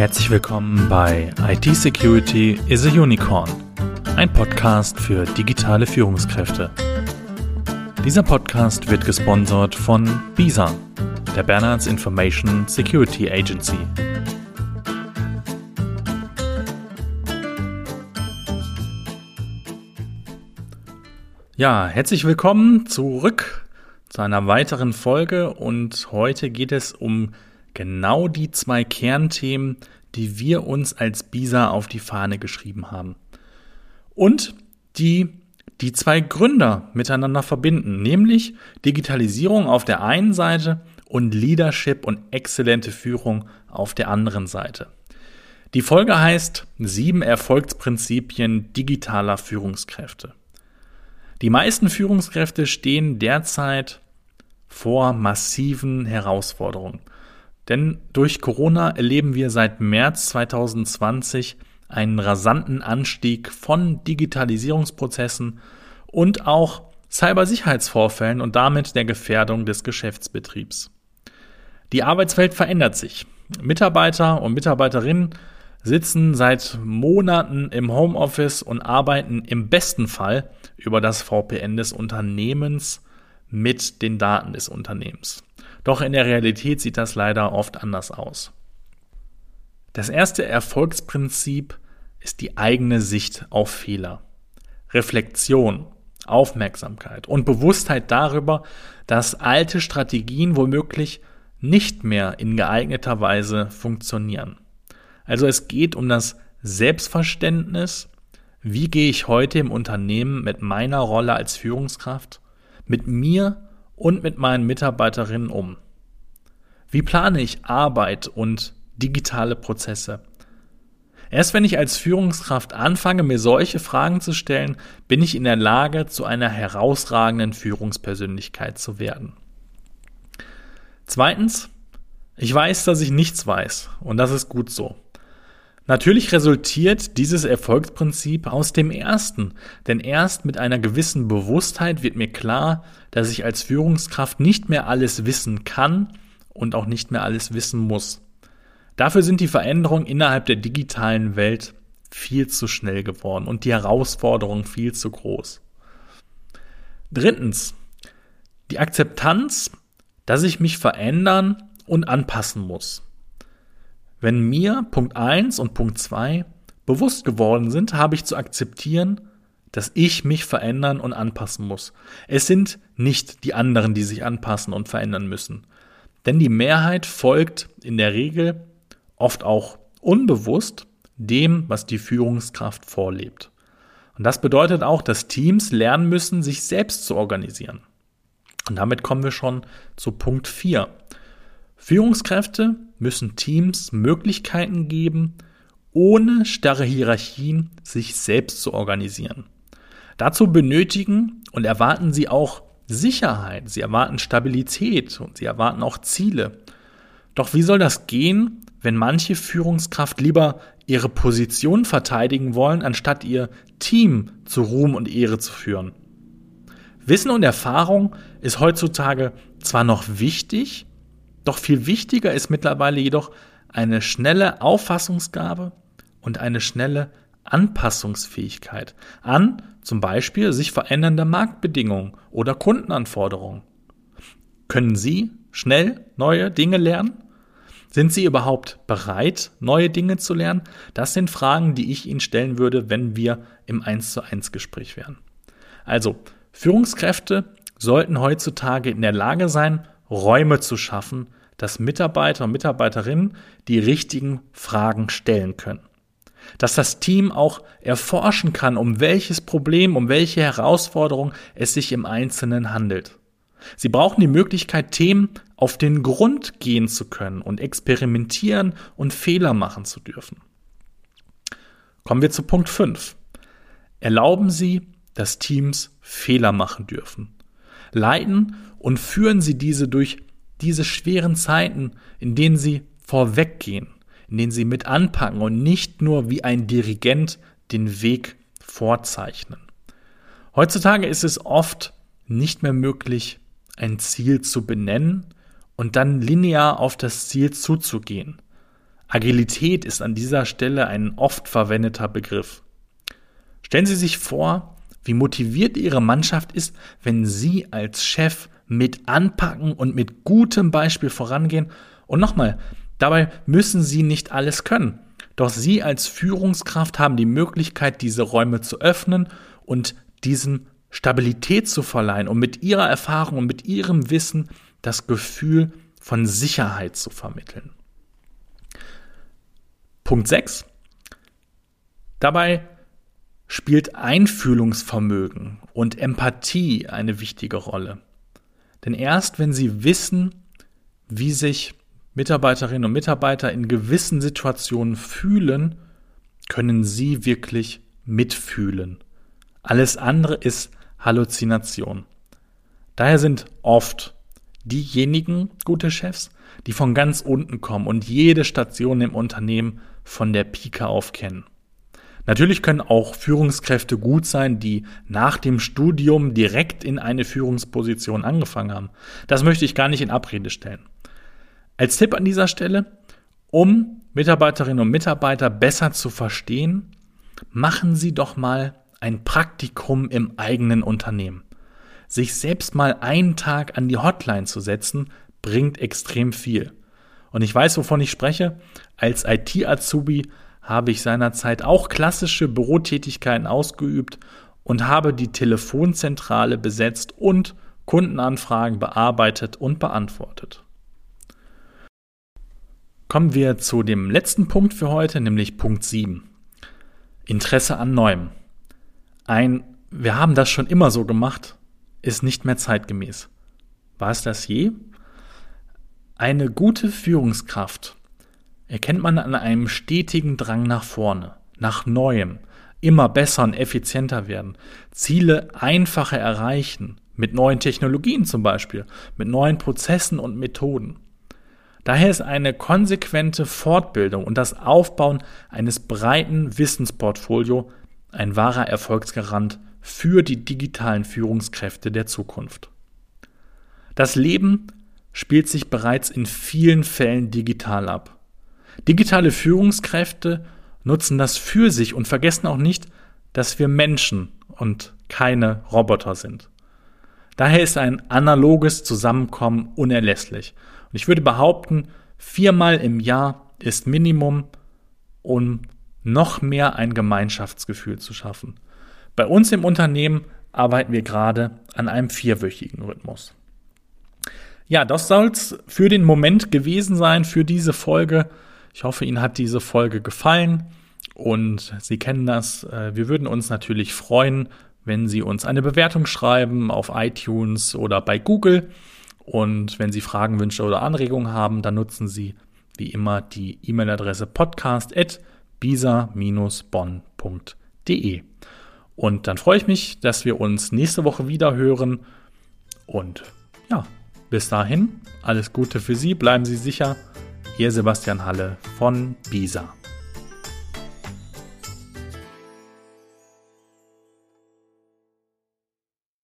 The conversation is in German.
Herzlich willkommen bei IT Security is a Unicorn, ein Podcast für digitale Führungskräfte. Dieser Podcast wird gesponsert von BISA, der Bernards Information Security Agency. Ja, herzlich willkommen zurück zu einer weiteren Folge und heute geht es um genau die zwei Kernthemen, die wir uns als BISA auf die Fahne geschrieben haben. Und die die zwei Gründer miteinander verbinden, nämlich Digitalisierung auf der einen Seite und Leadership und exzellente Führung auf der anderen Seite. Die Folge heißt sieben Erfolgsprinzipien digitaler Führungskräfte. Die meisten Führungskräfte stehen derzeit vor massiven Herausforderungen. Denn durch Corona erleben wir seit März 2020 einen rasanten Anstieg von Digitalisierungsprozessen und auch Cybersicherheitsvorfällen und damit der Gefährdung des Geschäftsbetriebs. Die Arbeitswelt verändert sich. Mitarbeiter und Mitarbeiterinnen sitzen seit Monaten im Homeoffice und arbeiten im besten Fall über das VPN des Unternehmens mit den Daten des Unternehmens. Doch in der Realität sieht das leider oft anders aus. Das erste Erfolgsprinzip ist die eigene Sicht auf Fehler. Reflexion, Aufmerksamkeit und Bewusstheit darüber, dass alte Strategien womöglich nicht mehr in geeigneter Weise funktionieren. Also es geht um das Selbstverständnis, wie gehe ich heute im Unternehmen mit meiner Rolle als Führungskraft, mit mir und mit meinen Mitarbeiterinnen um? Wie plane ich Arbeit und digitale Prozesse? Erst wenn ich als Führungskraft anfange, mir solche Fragen zu stellen, bin ich in der Lage, zu einer herausragenden Führungspersönlichkeit zu werden. Zweitens, ich weiß, dass ich nichts weiß und das ist gut so. Natürlich resultiert dieses Erfolgsprinzip aus dem ersten, denn erst mit einer gewissen Bewusstheit wird mir klar, dass ich als Führungskraft nicht mehr alles wissen kann und auch nicht mehr alles wissen muss. Dafür sind die Veränderungen innerhalb der digitalen Welt viel zu schnell geworden und die Herausforderungen viel zu groß. Drittens, die Akzeptanz, dass ich mich verändern und anpassen muss. Wenn mir Punkt 1 und Punkt 2 bewusst geworden sind, habe ich zu akzeptieren, dass ich mich verändern und anpassen muss. Es sind nicht die anderen, die sich anpassen und verändern müssen. Denn die Mehrheit folgt in der Regel oft auch unbewusst dem, was die Führungskraft vorlebt. Und das bedeutet auch, dass Teams lernen müssen, sich selbst zu organisieren. Und damit kommen wir schon zu Punkt 4. Führungskräfte müssen Teams Möglichkeiten geben, ohne starre Hierarchien sich selbst zu organisieren. Dazu benötigen und erwarten sie auch Sicherheit, sie erwarten Stabilität und sie erwarten auch Ziele. Doch wie soll das gehen, wenn manche Führungskraft lieber ihre Position verteidigen wollen, anstatt ihr Team zu Ruhm und Ehre zu führen. Wissen und Erfahrung ist heutzutage zwar noch wichtig, doch viel wichtiger ist mittlerweile jedoch eine schnelle Auffassungsgabe und eine schnelle Anpassungsfähigkeit an zum Beispiel sich verändernde Marktbedingungen oder Kundenanforderungen. Können Sie schnell neue Dinge lernen? Sind Sie überhaupt bereit, neue Dinge zu lernen? Das sind Fragen, die ich Ihnen stellen würde, wenn wir im 1 zu 1 Gespräch wären. Also, Führungskräfte sollten heutzutage in der Lage sein, Räume zu schaffen, dass Mitarbeiter und Mitarbeiterinnen die richtigen Fragen stellen können. Dass das Team auch erforschen kann, um welches Problem, um welche Herausforderung es sich im Einzelnen handelt. Sie brauchen die Möglichkeit, Themen auf den Grund gehen zu können und experimentieren und Fehler machen zu dürfen. Kommen wir zu Punkt 5. Erlauben Sie, dass Teams Fehler machen dürfen. Leiten und führen Sie diese durch diese schweren Zeiten, in denen Sie vorweggehen, in denen Sie mit anpacken und nicht nur wie ein Dirigent den Weg vorzeichnen. Heutzutage ist es oft nicht mehr möglich, ein Ziel zu benennen und dann linear auf das Ziel zuzugehen. Agilität ist an dieser Stelle ein oft verwendeter Begriff. Stellen Sie sich vor, wie motiviert Ihre Mannschaft ist, wenn Sie als Chef mit anpacken und mit gutem Beispiel vorangehen. Und nochmal, dabei müssen Sie nicht alles können. Doch Sie als Führungskraft haben die Möglichkeit, diese Räume zu öffnen und diesen Stabilität zu verleihen und mit Ihrer Erfahrung und mit Ihrem Wissen das Gefühl von Sicherheit zu vermitteln. Punkt 6. Dabei spielt Einfühlungsvermögen und Empathie eine wichtige Rolle. Denn erst wenn Sie wissen, wie sich Mitarbeiterinnen und Mitarbeiter in gewissen Situationen fühlen, können Sie wirklich mitfühlen. Alles andere ist Halluzination. Daher sind oft diejenigen gute Chefs, die von ganz unten kommen und jede Station im Unternehmen von der Pike auf kennen. Natürlich können auch Führungskräfte gut sein, die nach dem Studium direkt in eine Führungsposition angefangen haben. Das möchte ich gar nicht in Abrede stellen. Als Tipp an dieser Stelle, um Mitarbeiterinnen und Mitarbeiter besser zu verstehen, machen Sie doch mal ein Praktikum im eigenen Unternehmen. Sich selbst mal einen Tag an die Hotline zu setzen, bringt extrem viel. Und ich weiß, wovon ich spreche. Als IT-Azubi habe ich seinerzeit auch klassische Bürotätigkeiten ausgeübt und habe die Telefonzentrale besetzt und Kundenanfragen bearbeitet und beantwortet. Kommen wir zu dem letzten Punkt für heute, nämlich Punkt 7. Interesse an Neuem. Ein Wir haben das schon immer so gemacht ist nicht mehr zeitgemäß. War es das je? Eine gute Führungskraft erkennt man an einem stetigen Drang nach vorne, nach Neuem, immer besser und effizienter werden, Ziele einfacher erreichen, mit neuen Technologien zum Beispiel, mit neuen Prozessen und Methoden. Daher ist eine konsequente Fortbildung und das Aufbauen eines breiten Wissensportfolio ein wahrer Erfolgsgarant für die digitalen Führungskräfte der Zukunft. Das Leben spielt sich bereits in vielen Fällen digital ab. Digitale Führungskräfte nutzen das für sich und vergessen auch nicht, dass wir Menschen und keine Roboter sind. Daher ist ein analoges Zusammenkommen unerlässlich. Und ich würde behaupten, viermal im Jahr ist Minimum, um noch mehr ein Gemeinschaftsgefühl zu schaffen. Bei uns im Unternehmen arbeiten wir gerade an einem vierwöchigen Rhythmus. Ja, das soll's für den Moment gewesen sein für diese Folge. Ich hoffe, Ihnen hat diese Folge gefallen und Sie kennen das. Äh, wir würden uns natürlich freuen, wenn Sie uns eine Bewertung schreiben auf iTunes oder bei Google. Und wenn Sie Fragen, Wünsche oder Anregungen haben, dann nutzen Sie wie immer die E-Mail-Adresse podcast.bisa-bonn.de. Und dann freue ich mich, dass wir uns nächste Woche wieder hören. Und ja, bis dahin, alles Gute für Sie, bleiben Sie sicher. Ihr Sebastian Halle von BISA.